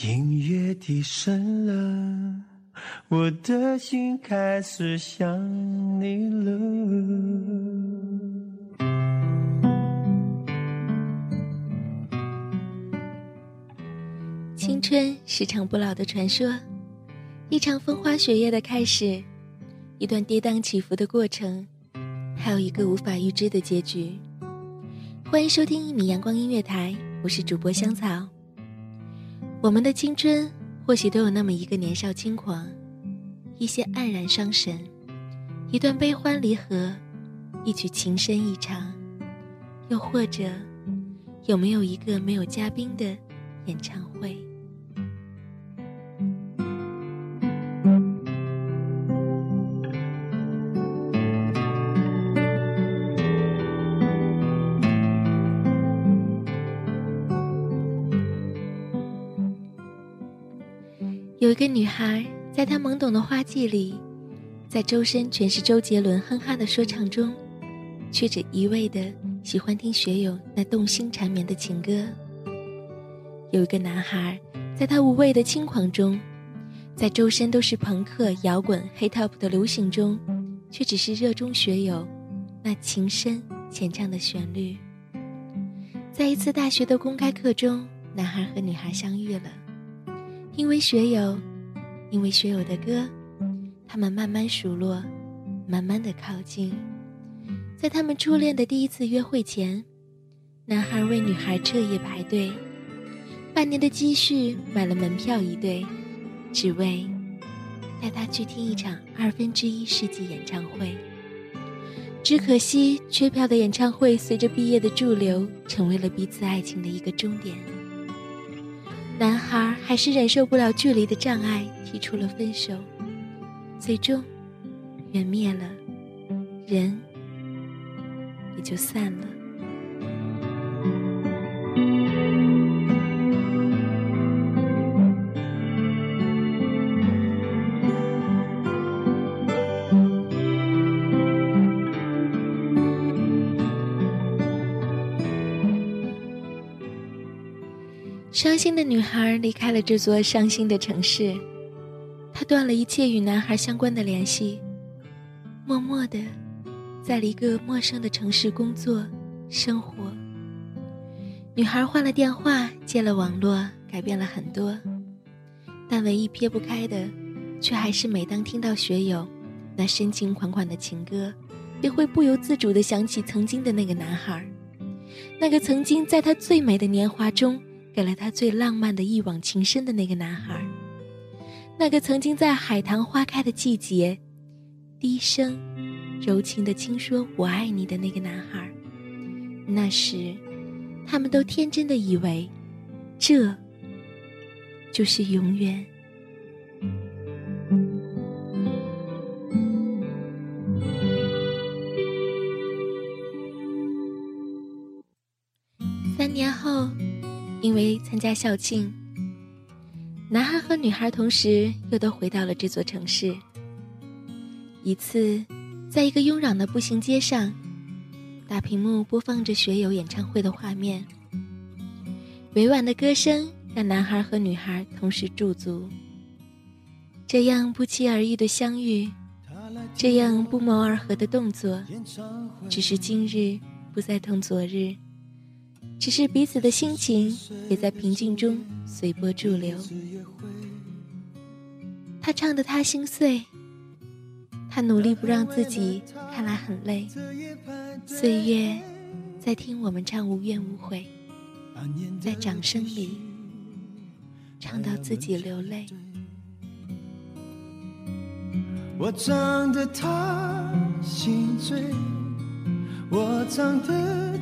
音乐低声了，我的心开始想你了。青春是场不老的传说，一场风花雪月的开始，一段跌宕起伏的过程，还有一个无法预知的结局。欢迎收听一米阳光音乐台，我是主播香草。我们的青春或许都有那么一个年少轻狂，一些黯然伤神，一段悲欢离合，一曲情深意长，又或者有没有一个没有嘉宾的演唱会？有一个女孩，在她懵懂的花季里，在周身全是周杰伦哼哈的说唱中，却只一味的喜欢听学友那动心缠绵的情歌。有一个男孩，在他无畏的轻狂中，在周身都是朋克、摇滚、黑 top 的流行中，却只是热衷学友那情深浅唱的旋律。在一次大学的公开课中，男孩和女孩相遇了。因为学友，因为学友的歌，他们慢慢熟络，慢慢的靠近。在他们初恋的第一次约会前，男孩为女孩彻夜排队，半年的积蓄买了门票一对，只为带她去听一场二分之一世纪演唱会。只可惜，缺票的演唱会随着毕业的驻留，成为了彼此爱情的一个终点。男孩还是忍受不了距离的障碍，提出了分手，最终缘灭了，人也就散了。伤心的女孩离开了这座伤心的城市，她断了一切与男孩相关的联系，默默的，在了一个陌生的城市工作生活。女孩换了电话，接了网络，改变了很多，但唯一撇不开的，却还是每当听到学友那深情款款的情歌，便会不由自主的想起曾经的那个男孩，那个曾经在他最美的年华中。给了他最浪漫的一往情深的那个男孩，那个曾经在海棠花开的季节，低声、柔情的轻说“我爱你”的那个男孩。那时，他们都天真的以为，这就是永远。三年后。因为参加校庆，男孩和女孩同时又都回到了这座城市。一次，在一个慵懒的步行街上，大屏幕播放着学友演唱会的画面。委婉的歌声让男孩和女孩同时驻足。这样不期而遇的相遇，这样不谋而合的动作，只是今日不再同昨日。只是彼此的心情也在平静中随波逐流。他唱的他心碎，他努力不让自己看来很累。岁月在听我们唱无怨无悔，在掌声里唱到自己流泪。我唱的他心醉。我唱的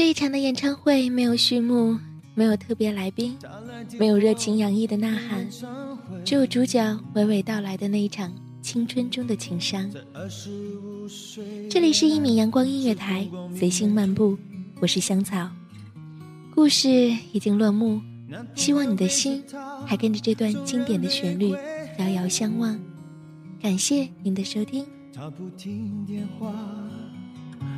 这一场的演唱会没有序幕，没有特别来宾，没有热情洋溢的呐喊，只有主角娓娓道来的那一场青春中的情伤。这里是一米阳光音乐台，随心漫步，我是香草。故事已经落幕，希望你的心还跟着这段经典的旋律遥遥相望。感谢您的收听。他不听电话。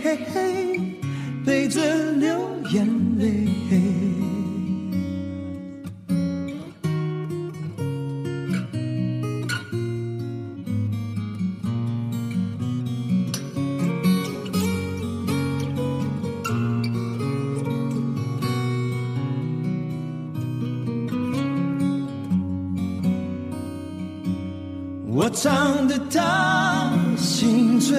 嘿嘿，陪着流眼泪。我唱得他心醉。